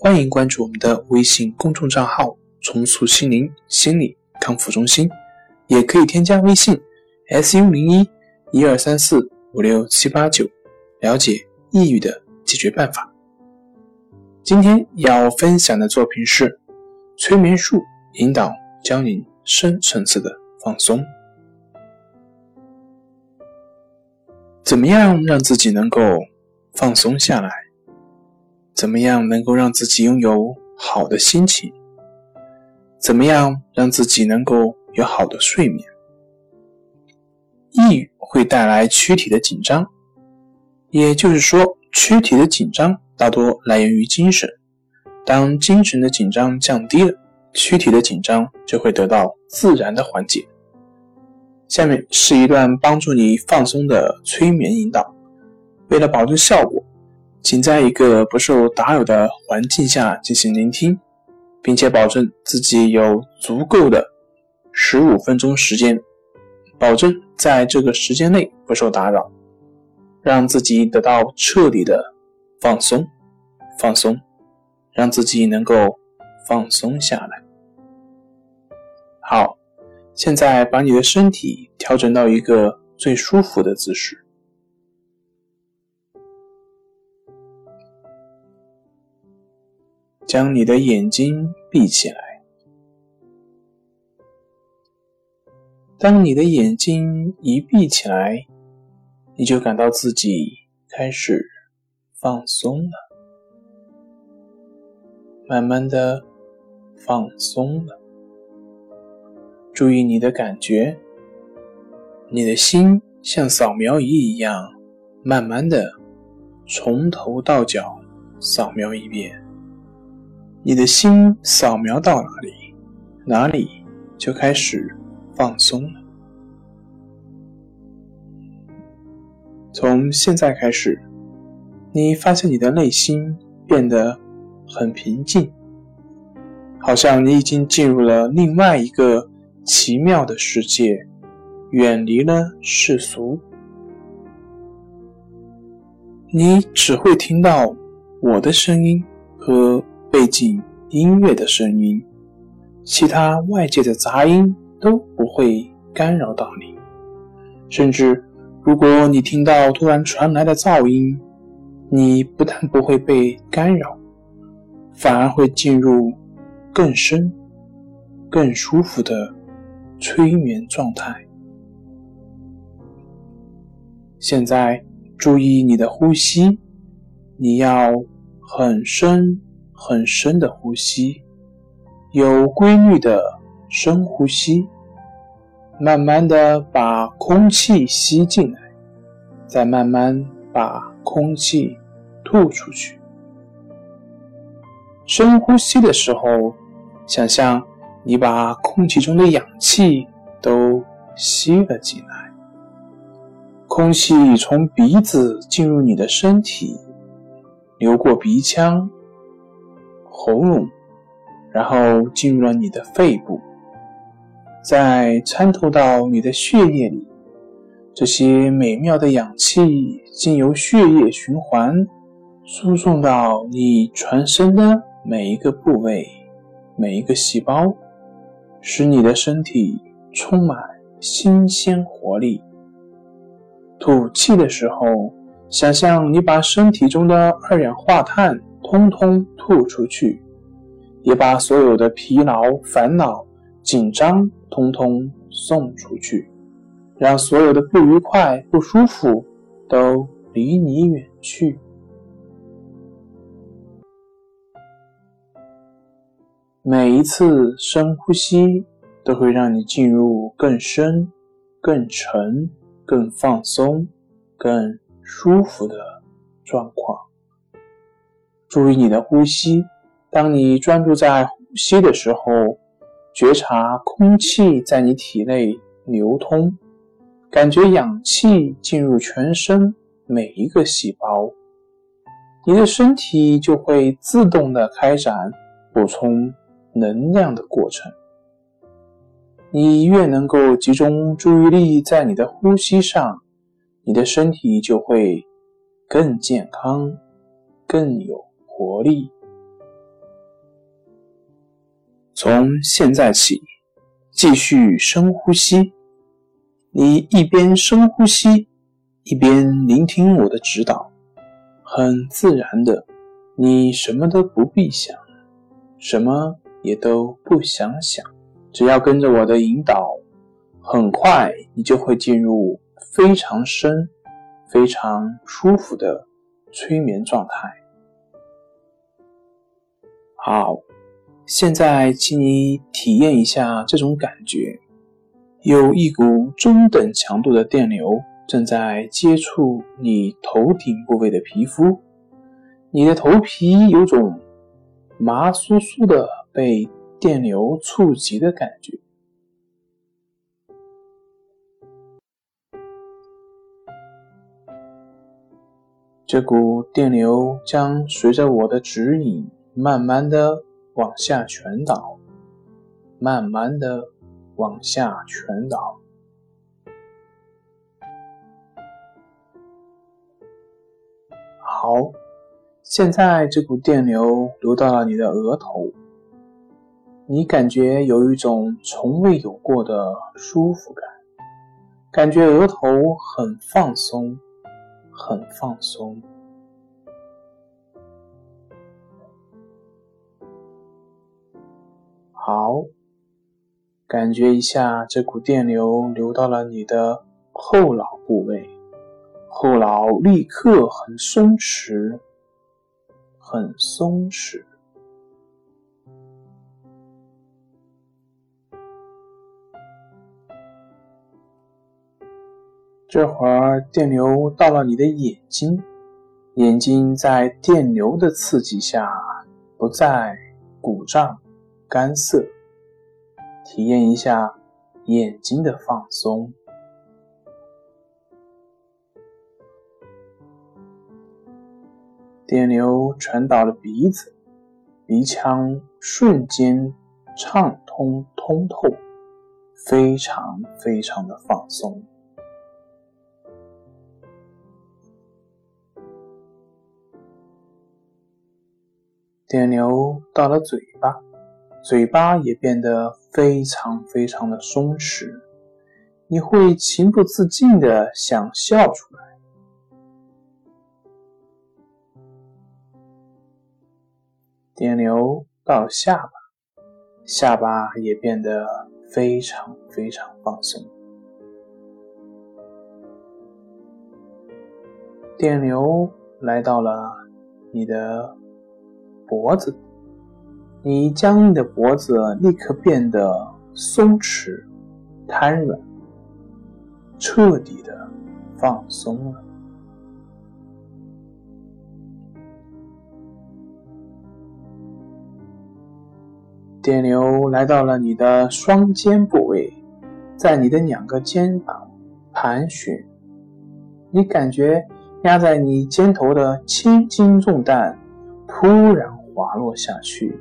欢迎关注我们的微信公众账号“重塑心灵心理康复中心”，也可以添加微信 “s u 零一一二三四五六七八九”，了解抑郁的解决办法。今天要分享的作品是催眠术引导教你深层次的放松。怎么样让自己能够放松下来？怎么样能够让自己拥有好的心情？怎么样让自己能够有好的睡眠？抑郁会带来躯体的紧张，也就是说，躯体的紧张大多来源于精神。当精神的紧张降低了，躯体的紧张就会得到自然的缓解。下面是一段帮助你放松的催眠引导，为了保证效果。请在一个不受打扰的环境下进行聆听，并且保证自己有足够的十五分钟时间，保证在这个时间内不受打扰，让自己得到彻底的放松，放松，让自己能够放松下来。好，现在把你的身体调整到一个最舒服的姿势。将你的眼睛闭起来。当你的眼睛一闭起来，你就感到自己开始放松了，慢慢的放松了。注意你的感觉，你的心像扫描仪一样，慢慢的从头到脚扫描一遍。你的心扫描到哪里，哪里就开始放松了。从现在开始，你发现你的内心变得很平静，好像你已经进入了另外一个奇妙的世界，远离了世俗。你只会听到我的声音和。背景音乐的声音，其他外界的杂音都不会干扰到你。甚至，如果你听到突然传来的噪音，你不但不会被干扰，反而会进入更深、更舒服的催眠状态。现在，注意你的呼吸，你要很深。很深的呼吸，有规律的深呼吸，慢慢的把空气吸进来，再慢慢把空气吐出去。深呼吸的时候，想象你把空气中的氧气都吸了进来，空气从鼻子进入你的身体，流过鼻腔。喉咙，然后进入了你的肺部，再参透到你的血液里。这些美妙的氧气经由血液循环，输送到你全身的每一个部位、每一个细胞，使你的身体充满新鲜活力。吐气的时候，想象你把身体中的二氧化碳。通通吐出去，也把所有的疲劳、烦恼、紧张通通送出去，让所有的不愉快、不舒服都离你远去。每一次深呼吸都会让你进入更深、更沉、更放松、更舒服的状况。注意你的呼吸。当你专注在呼吸的时候，觉察空气在你体内流通，感觉氧气进入全身每一个细胞，你的身体就会自动的开展补充能量的过程。你越能够集中注意力在你的呼吸上，你的身体就会更健康、更有活力。从现在起，继续深呼吸。你一边深呼吸，一边聆听我的指导，很自然的，你什么都不必想，什么也都不想想，只要跟着我的引导，很快你就会进入非常深、非常舒服的催眠状态。好。现在，请你体验一下这种感觉：有一股中等强度的电流正在接触你头顶部位的皮肤，你的头皮有种麻酥酥的被电流触及的感觉。这股电流将随着我的指引，慢慢的。往下全倒，慢慢的往下全倒。好，现在这股电流流到了你的额头，你感觉有一种从未有过的舒服感，感觉额头很放松，很放松。好，感觉一下这股电流流到了你的后脑部位，后脑立刻很松弛，很松弛。这会儿电流到了你的眼睛，眼睛在电流的刺激下不再鼓胀。干涩，体验一下眼睛的放松。电流传导了鼻子，鼻腔瞬间畅通通透，非常非常的放松。电流到了嘴巴。嘴巴也变得非常非常的松弛，你会情不自禁的想笑出来。电流到下巴，下巴也变得非常非常放松。电流来到了你的脖子。你僵硬的脖子立刻变得松弛、瘫软，彻底的放松了。电流来到了你的双肩部位，在你的两个肩膀盘旋，你感觉压在你肩头的千斤重担突然滑落下去。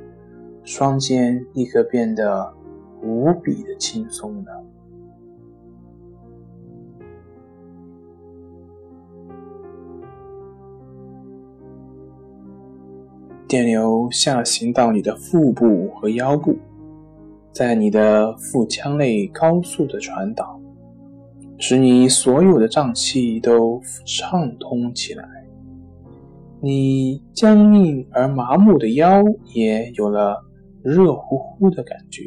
双肩立刻变得无比的轻松了。电流下行到你的腹部和腰部，在你的腹腔内高速的传导，使你所有的脏器都畅通起来。你僵硬而麻木的腰也有了。热乎乎的感觉。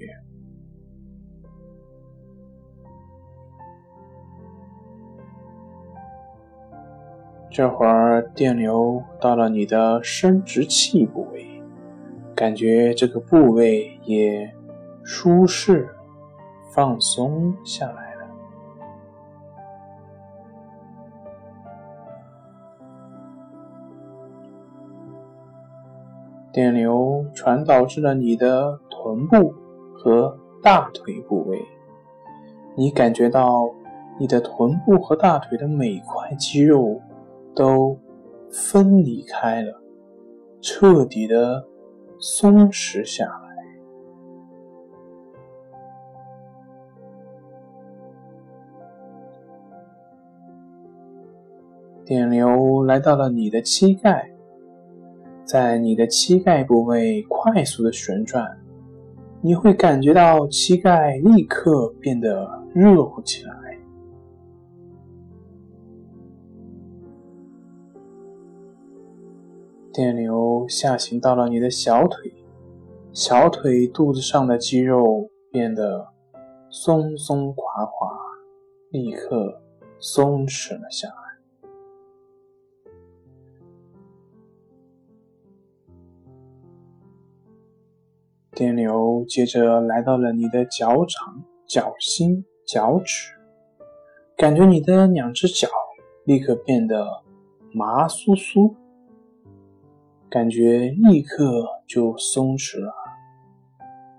这会儿电流到了你的生殖器部位，感觉这个部位也舒适、放松下来。电流传导至了你的臀部和大腿部位，你感觉到你的臀部和大腿的每块肌肉都分离开了，彻底的松弛下来。电流来到了你的膝盖。在你的膝盖部位快速的旋转，你会感觉到膝盖立刻变得热乎起来。电流下行到了你的小腿，小腿肚子上的肌肉变得松松垮垮，立刻松弛了下来。电流接着来到了你的脚掌、脚心、脚趾，感觉你的两只脚立刻变得麻酥酥，感觉立刻就松弛了，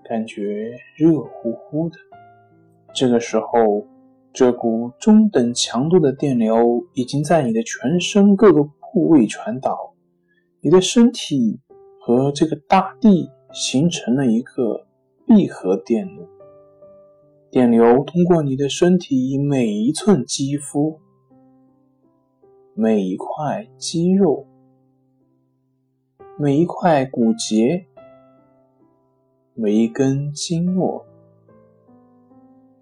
感觉热乎乎的。这个时候，这股中等强度的电流已经在你的全身各个部位传导，你的身体和这个大地。形成了一个闭合电路，电流通过你的身体每一寸肌肤、每一块肌肉、每一块骨节、每一根经络、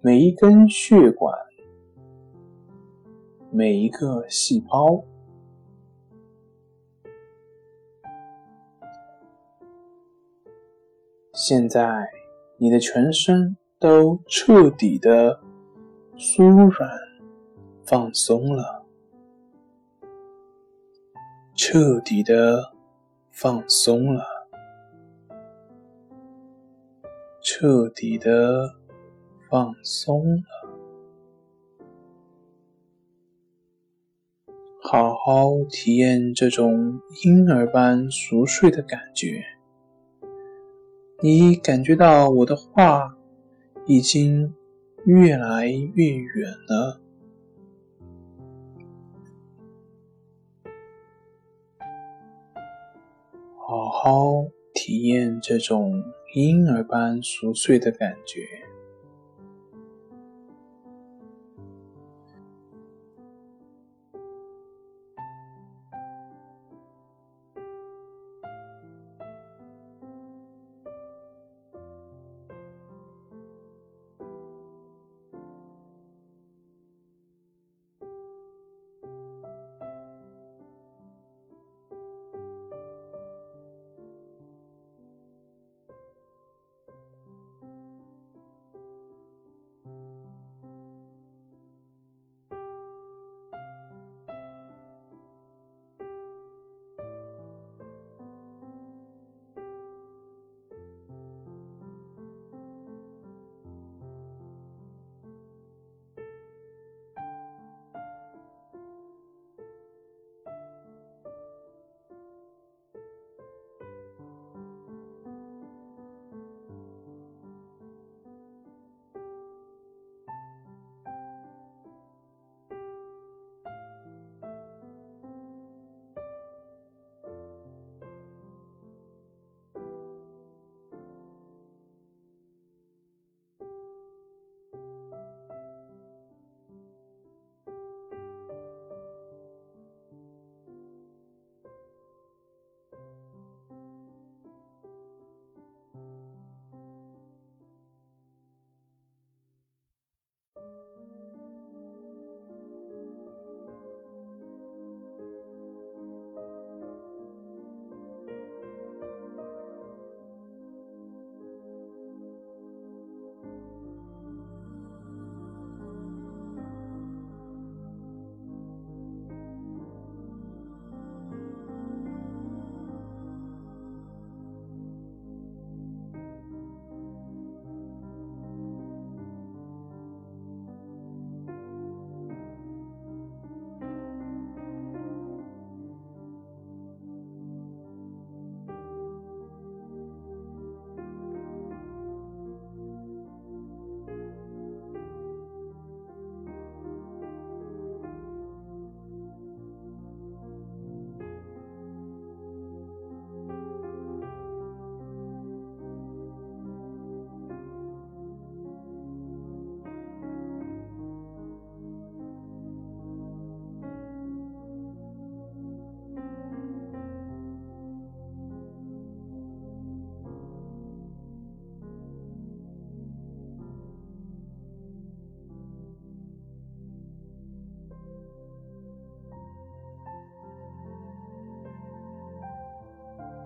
每一根血管、每一个细胞。现在，你的全身都彻底的酥软、放松了，彻底的放松了，彻底的放松了。好好体验这种婴儿般熟睡的感觉。你感觉到我的话已经越来越远了，好好体验这种婴儿般熟睡的感觉。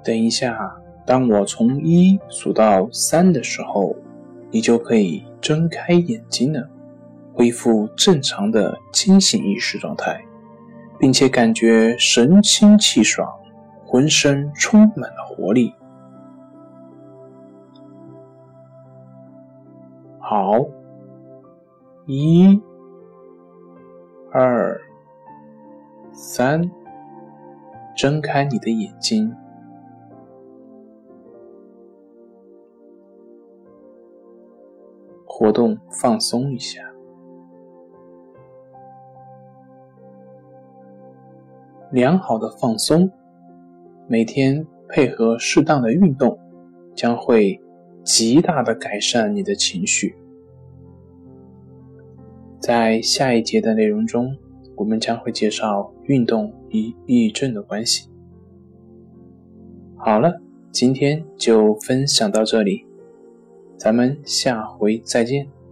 等一下，当我从一数到三的时候，你就可以睁开眼睛了，恢复正常的清醒意识状态，并且感觉神清气爽，浑身充满了活力。好，一、二、三，睁开你的眼睛，活动放松一下。良好的放松，每天配合适当的运动，将会极大的改善你的情绪。在下一节的内容中，我们将会介绍运动与抑郁症的关系。好了，今天就分享到这里，咱们下回再见。